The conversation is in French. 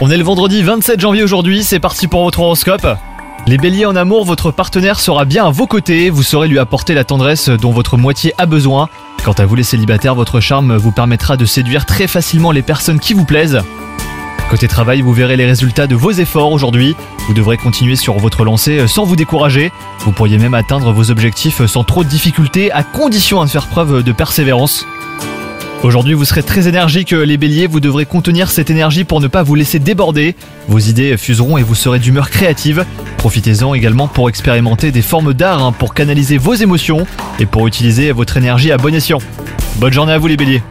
On est le vendredi 27 janvier aujourd'hui, c'est parti pour votre horoscope. Les béliers en amour, votre partenaire sera bien à vos côtés, vous saurez lui apporter la tendresse dont votre moitié a besoin. Quant à vous les célibataires, votre charme vous permettra de séduire très facilement les personnes qui vous plaisent. Côté travail, vous verrez les résultats de vos efforts aujourd'hui. Vous devrez continuer sur votre lancée sans vous décourager. Vous pourriez même atteindre vos objectifs sans trop de difficultés, à condition de faire preuve de persévérance. Aujourd'hui, vous serez très énergique, les béliers, vous devrez contenir cette énergie pour ne pas vous laisser déborder. Vos idées fuseront et vous serez d'humeur créative. Profitez-en également pour expérimenter des formes d'art, hein, pour canaliser vos émotions et pour utiliser votre énergie à bon escient. Bonne journée à vous les béliers